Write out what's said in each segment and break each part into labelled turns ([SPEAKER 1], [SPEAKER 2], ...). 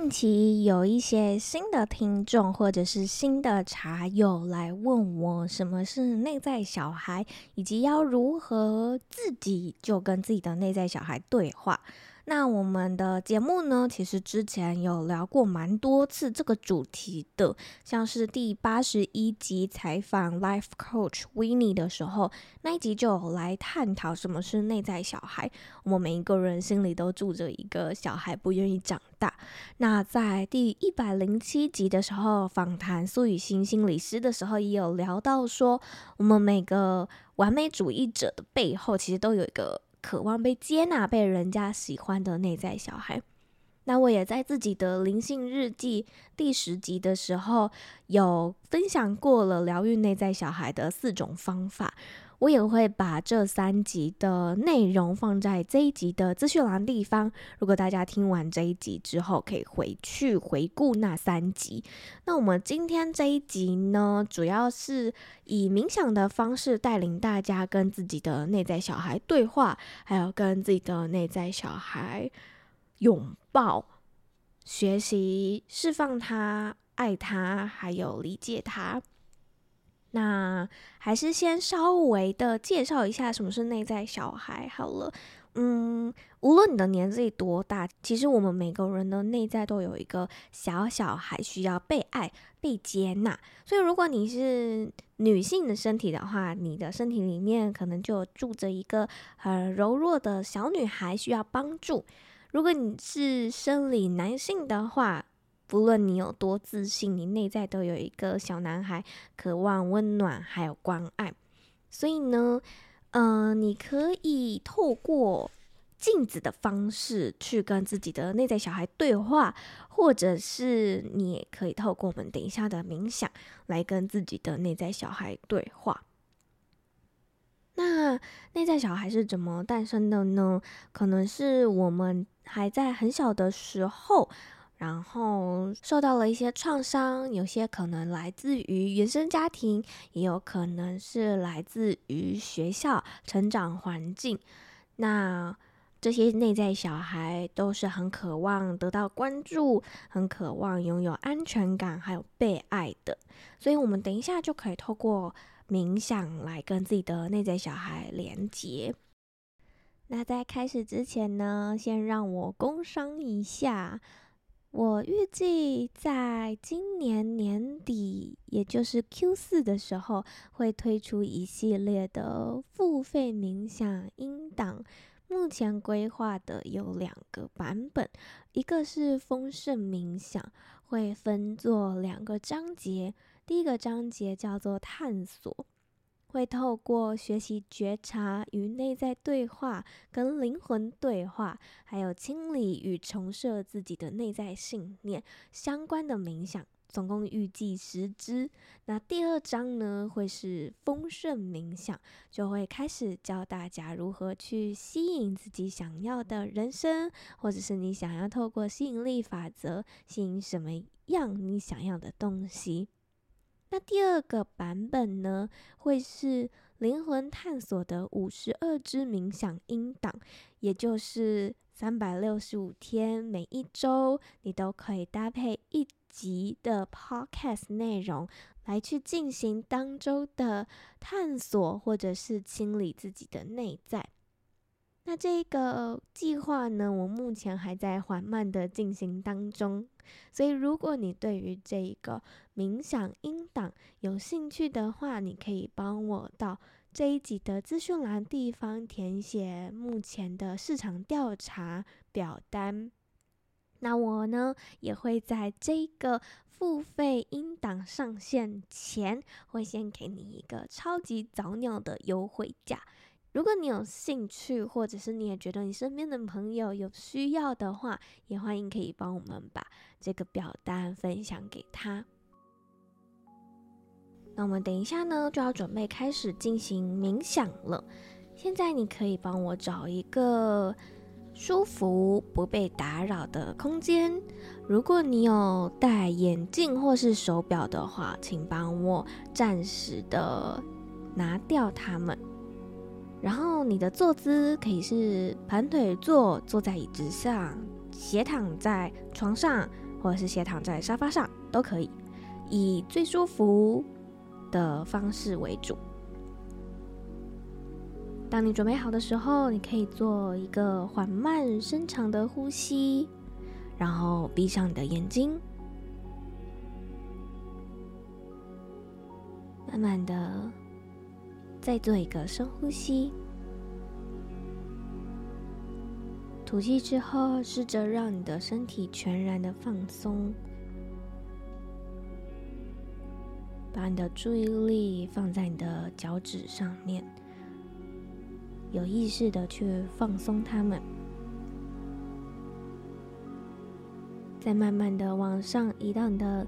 [SPEAKER 1] 近期有一些新的听众或者是新的茶友来问我什么是内在小孩，以及要如何自己就跟自己的内在小孩对话。那我们的节目呢，其实之前有聊过蛮多次这个主题的，像是第八十一集采访 Life Coach Winnie 的时候，那一集就有来探讨什么是内在小孩。我们每一个人心里都住着一个小孩，不愿意长大。那在第一百零七集的时候，访谈苏雨欣心理师的时候，也有聊到说，我们每个完美主义者的背后，其实都有一个。渴望被接纳、被人家喜欢的内在小孩。那我也在自己的灵性日记第十集的时候，有分享过了疗愈内在小孩的四种方法。我也会把这三集的内容放在这一集的资讯栏地方。如果大家听完这一集之后，可以回去回顾那三集。那我们今天这一集呢，主要是以冥想的方式带领大家跟自己的内在小孩对话，还有跟自己的内在小孩拥抱、学习、释放他、爱他，还有理解他。那还是先稍微的介绍一下什么是内在小孩好了。嗯，无论你的年纪多大，其实我们每个人的内在都有一个小小孩需要被爱、被接纳。所以，如果你是女性的身体的话，你的身体里面可能就住着一个很柔弱的小女孩需要帮助。如果你是生理男性的话，不论你有多自信，你内在都有一个小男孩，渴望温暖还有关爱。所以呢，嗯、你可以透过镜子的方式去跟自己的内在小孩对话，或者是你也可以透过我们等一下的冥想来跟自己的内在小孩对话。那内在小孩是怎么诞生的呢？可能是我们还在很小的时候。然后受到了一些创伤，有些可能来自于原生家庭，也有可能是来自于学校成长环境。那这些内在小孩都是很渴望得到关注，很渴望拥有安全感，还有被爱的。所以，我们等一下就可以透过冥想来跟自己的内在小孩连接。那在开始之前呢，先让我工商一下。我预计在今年年底，也就是 Q 四的时候，会推出一系列的付费冥想音档。目前规划的有两个版本，一个是丰盛冥想，会分作两个章节。第一个章节叫做探索。会透过学习觉察与内在对话，跟灵魂对话，还有清理与重设自己的内在信念相关的冥想，总共预计十支。那第二章呢，会是丰盛冥想，就会开始教大家如何去吸引自己想要的人生，或者是你想要透过吸引力法则吸引什么样你想要的东西。那第二个版本呢，会是灵魂探索的五十二支冥想音档，也就是三百六十五天，每一周你都可以搭配一集的 podcast 内容，来去进行当周的探索，或者是清理自己的内在。那这个计划呢，我目前还在缓慢的进行当中，所以如果你对于这一个冥想音档有兴趣的话，你可以帮我到这一集的资讯栏地方填写目前的市场调查表单。那我呢，也会在这个付费音档上线前，会先给你一个超级早鸟的优惠价。如果你有兴趣，或者是你也觉得你身边的朋友有需要的话，也欢迎可以帮我们把这个表单分享给他。那我们等一下呢，就要准备开始进行冥想了。现在你可以帮我找一个舒服、不被打扰的空间。如果你有戴眼镜或是手表的话，请帮我暂时的拿掉它们。然后你的坐姿可以是盘腿坐，坐在椅子上，斜躺在床上，或者是斜躺在沙发上都可以，以最舒服的方式为主。当你准备好的时候，你可以做一个缓慢深长的呼吸，然后闭上你的眼睛，慢慢的。再做一个深呼吸，吐气之后，试着让你的身体全然的放松，把你的注意力放在你的脚趾上面，有意识的去放松它们，再慢慢的往上移到你的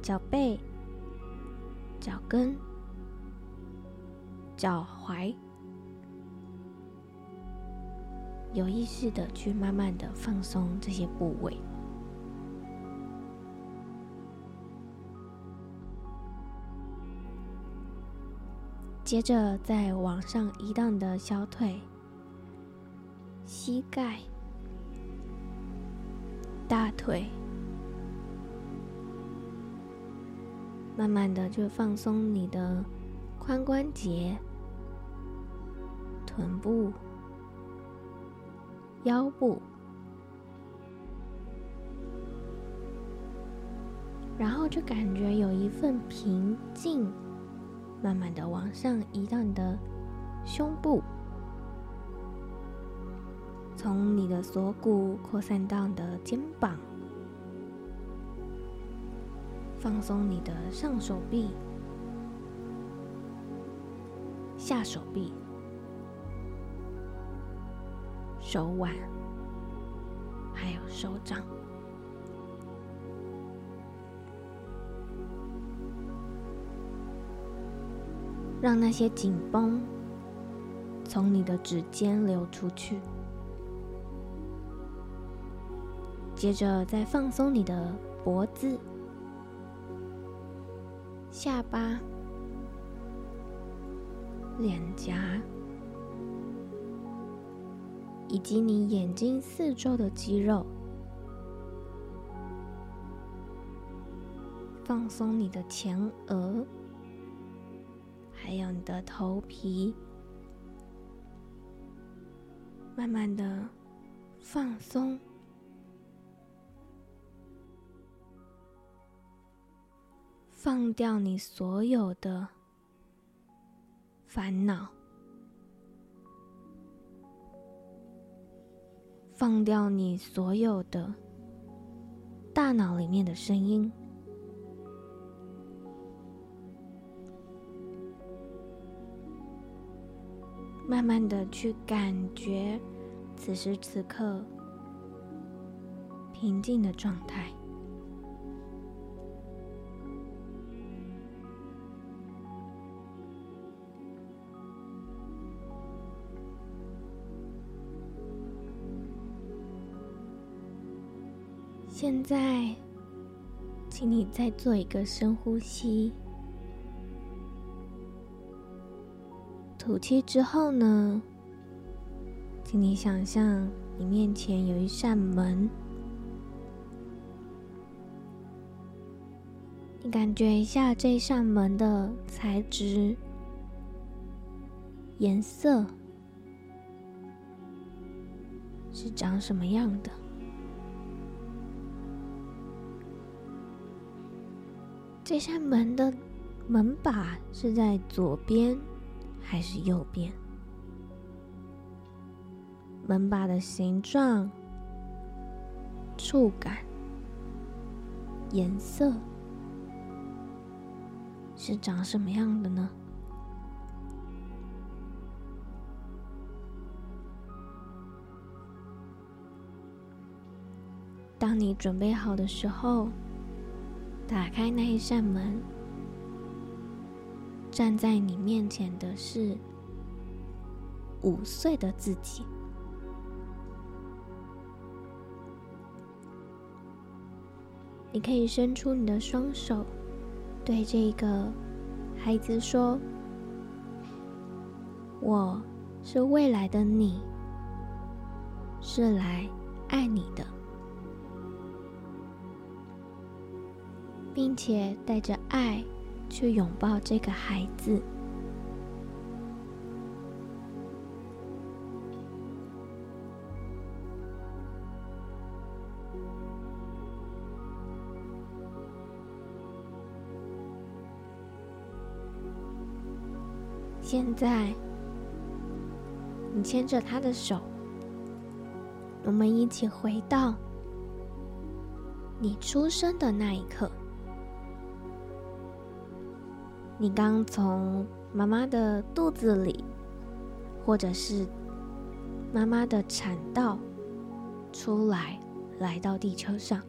[SPEAKER 1] 脚背、脚跟。脚踝，有意识的去慢慢的放松这些部位，接着再往上移到你的小腿、膝盖、大腿，慢慢的就放松你的。髋关节、臀部、腰部，然后就感觉有一份平静，慢慢的往上移到你的胸部，从你的锁骨扩散到你的肩膀，放松你的上手臂。下手臂、手腕，还有手掌，让那些紧绷从你的指尖流出去。接着再放松你的脖子、下巴。脸颊，以及你眼睛四周的肌肉，放松你的前额，还有你的头皮，慢慢的放松，放掉你所有的。烦恼，放掉你所有的大脑里面的声音，慢慢的去感觉此时此刻平静的状态。现在，请你再做一个深呼吸。吐气之后呢，请你想象你面前有一扇门，你感觉一下这扇门的材质、颜色是长什么样的？这扇门的门把是在左边还是右边？门把的形状触感颜色是长什么样的呢？当你准备好的时候打开那一扇门，站在你面前的是五岁的自己。你可以伸出你的双手，对这个孩子说：“我是未来的你，是来爱你的，并且带着爱去拥抱这个孩子。”现在，你牵着他的手，我们一起回到你出生的那一刻。你刚从妈妈的肚子里，或者是妈妈的产道出来，来到地球上。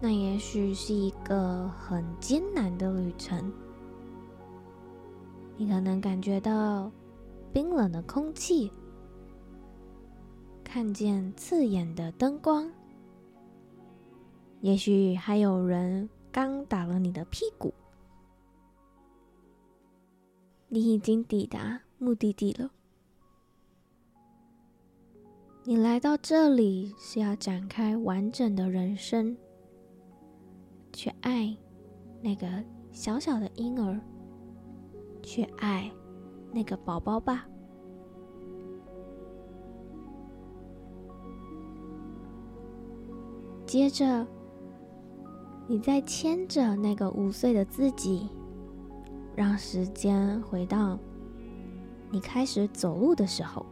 [SPEAKER 1] 那也许是一个很艰难的旅程。你可能感觉到冰冷的空气，看见刺眼的灯光，也许还有人刚打了你的屁股。你已经抵达目的地了。你来到这里是要展开完整的人生，去爱那个小小的婴儿。去爱那个宝宝吧。接着，你再牵着那个五岁的自己，让时间回到你开始走路的时候，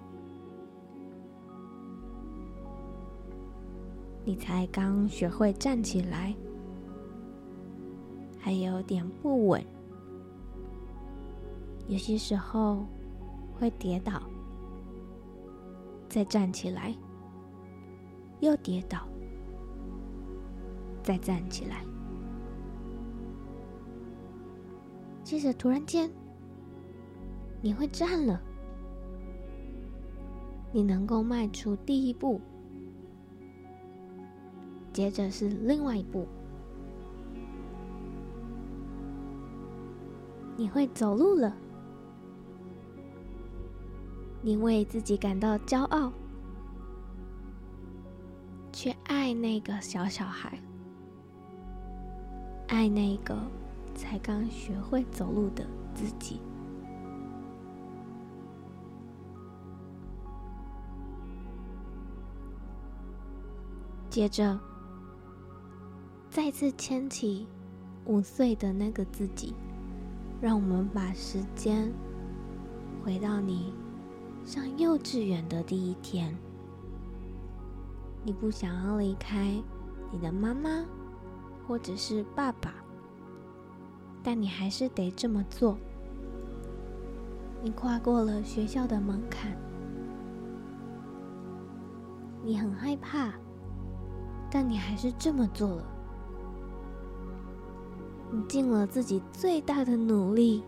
[SPEAKER 1] 你才刚学会站起来，还有点不稳。有些时候会跌倒，再站起来，又跌倒，再站起来。接着突然间，你会站了，你能够迈出第一步，接着是另外一步，你会走路了。你为自己感到骄傲，去爱那个小小孩，爱那个才刚学会走路的自己。接着，再次牵起五岁的那个自己，让我们把时间回到你。上幼稚园的第一天，你不想要离开你的妈妈或者是爸爸，但你还是得这么做。你跨过了学校的门槛，你很害怕，但你还是这么做了。你尽了自己最大的努力。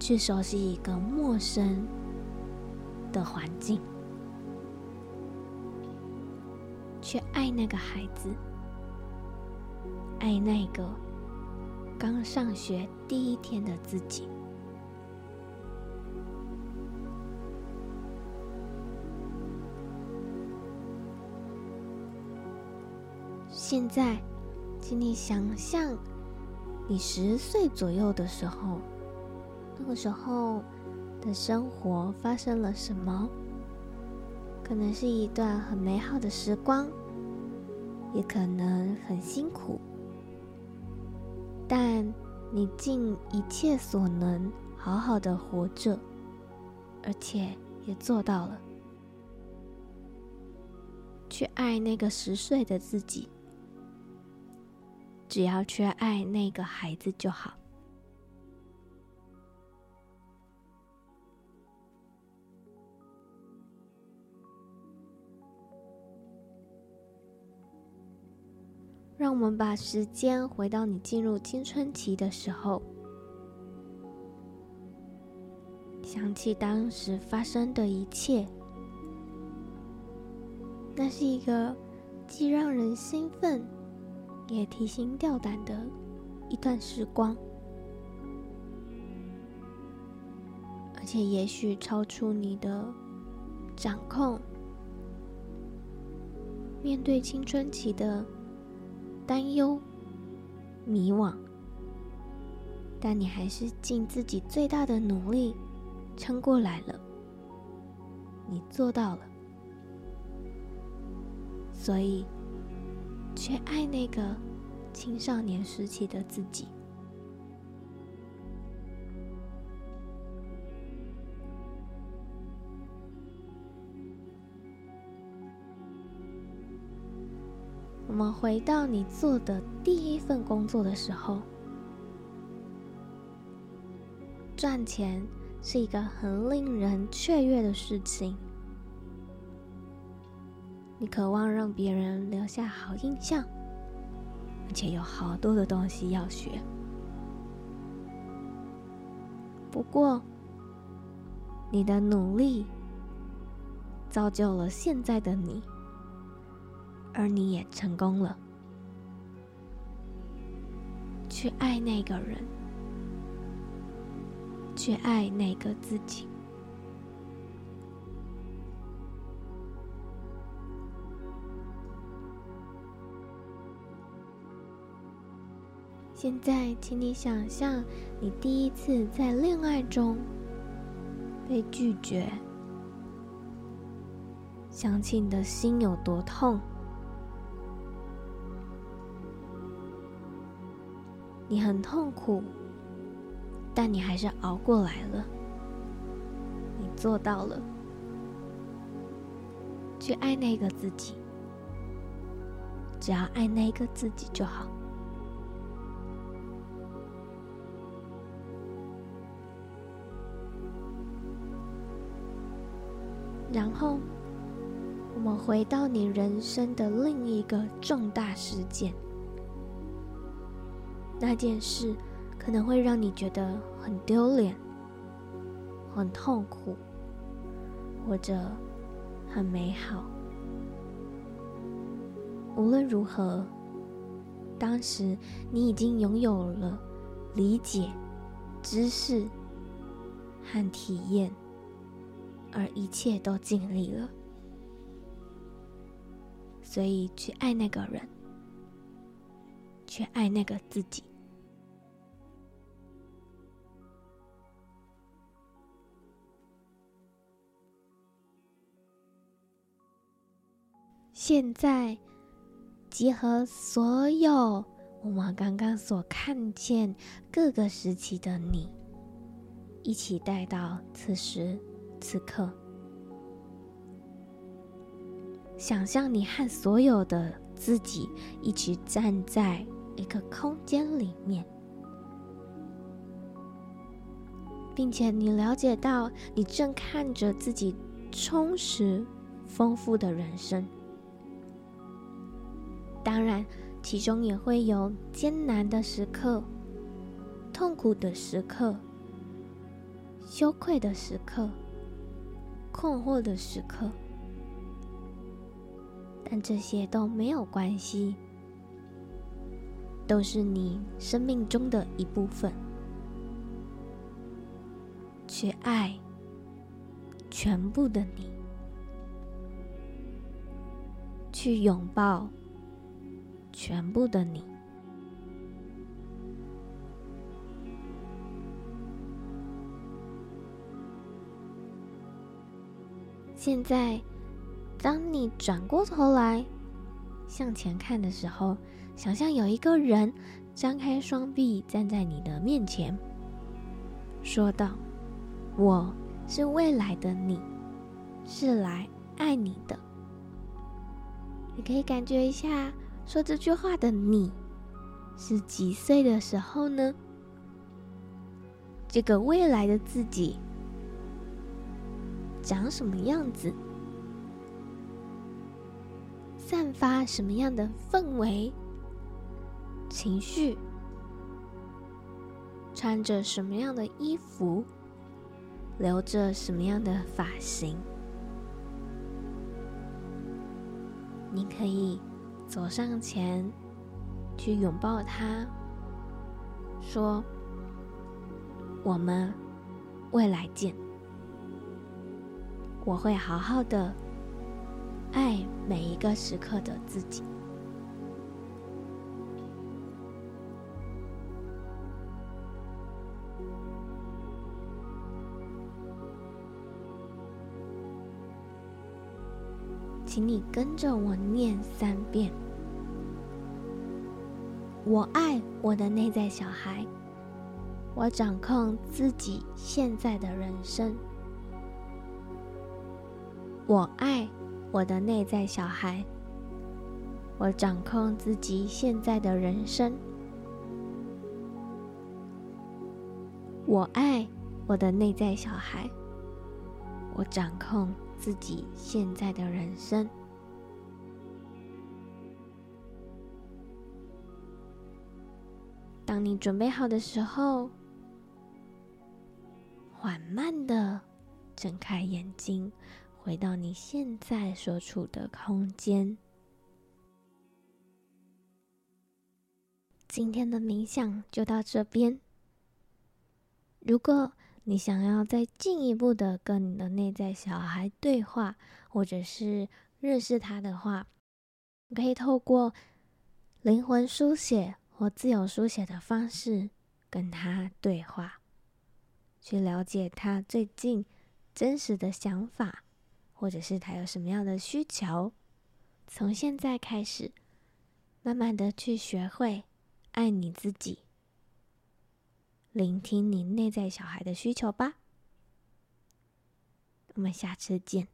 [SPEAKER 1] 去熟悉一个陌生的环境，去爱那个孩子，爱那个刚上学第一天的自己。现在，请你想象你十岁左右的时候。那个时候的生活发生了什么？可能是一段很美好的时光，也可能很辛苦。但你尽一切所能，好好的活着，而且也做到了。去爱那个十岁的自己，只要去爱那个孩子就好。让我们把时间回到你进入青春期的时候，想起当时发生的一切。那是一个既让人兴奋，也提心吊胆的一段时光，而且也许超出你的掌控。面对青春期的担忧、迷惘，但你还是尽自己最大的努力撑过来了。你做到了。所以，去爱那个青少年时期的自己。我们回到你做的第一份工作的时候，赚钱是一个很令人雀跃的事情。你渴望让别人留下好印象，而且有好多的东西要学。不过，你的努力造就了现在的你，而你也成功了。去爱那个人，去爱那个自己。现在，请你想象你第一次在恋爱中被拒绝，想起你的心有多痛。你很痛苦，但你还是熬过来了。你做到了，去爱那个自己，只要爱那个自己就好。然后，我们回到你人生的另一个重大事件。那件事可能会让你觉得很丢脸、很痛苦，或者很美好。无论如何，当时你已经拥有了理解、知识和体验。而一切都尽力了，所以去爱那个人，去爱那个自己。现在，结合所有我们刚刚所看见各个时期的你，一起带到此时。此刻，想象你和所有的自己一起站在一个空间里面，并且你了解到你正看着自己充实、丰富的人生。当然，其中也会有艰难的时刻、痛苦的时刻、羞愧的时刻。困惑的时刻，但这些都没有关系，都是你生命中的一部分。去爱全部的你，去拥抱全部的你。现在，当你转过头来向前看的时候，想象有一个人张开双臂站在你的面前，说道：“我是未来的你，是来爱你的。”你可以感觉一下，说这句话的你是几岁的时候呢？这个未来的自己。长什么样子？散发什么样的氛围情绪，穿着什么样的衣服，留着什么样的发型。你可以走上前去拥抱他，说：“我们未来见。我会好好的爱每一个时刻的自己。”请你跟着我念三遍。我爱我的内在小孩，我掌控自己现在的人生。我爱我的内在小孩，我掌控自己现在的人生。我爱我的内在小孩，我掌控自己现在的人生。当你准备好的时候，缓慢的睁开眼睛，回到你现在所处的空间。今天的冥想就到这边。如果你想要再进一步的跟你的内在小孩对话，或者是认识他的话，可以透过灵魂书写。或自由书写的方式跟他对话，去了解他最近真实的想法，或者是他有什么样的需求。从现在开始，慢慢的去学会爱你自己，聆听你内在小孩的需求吧。我们下次见。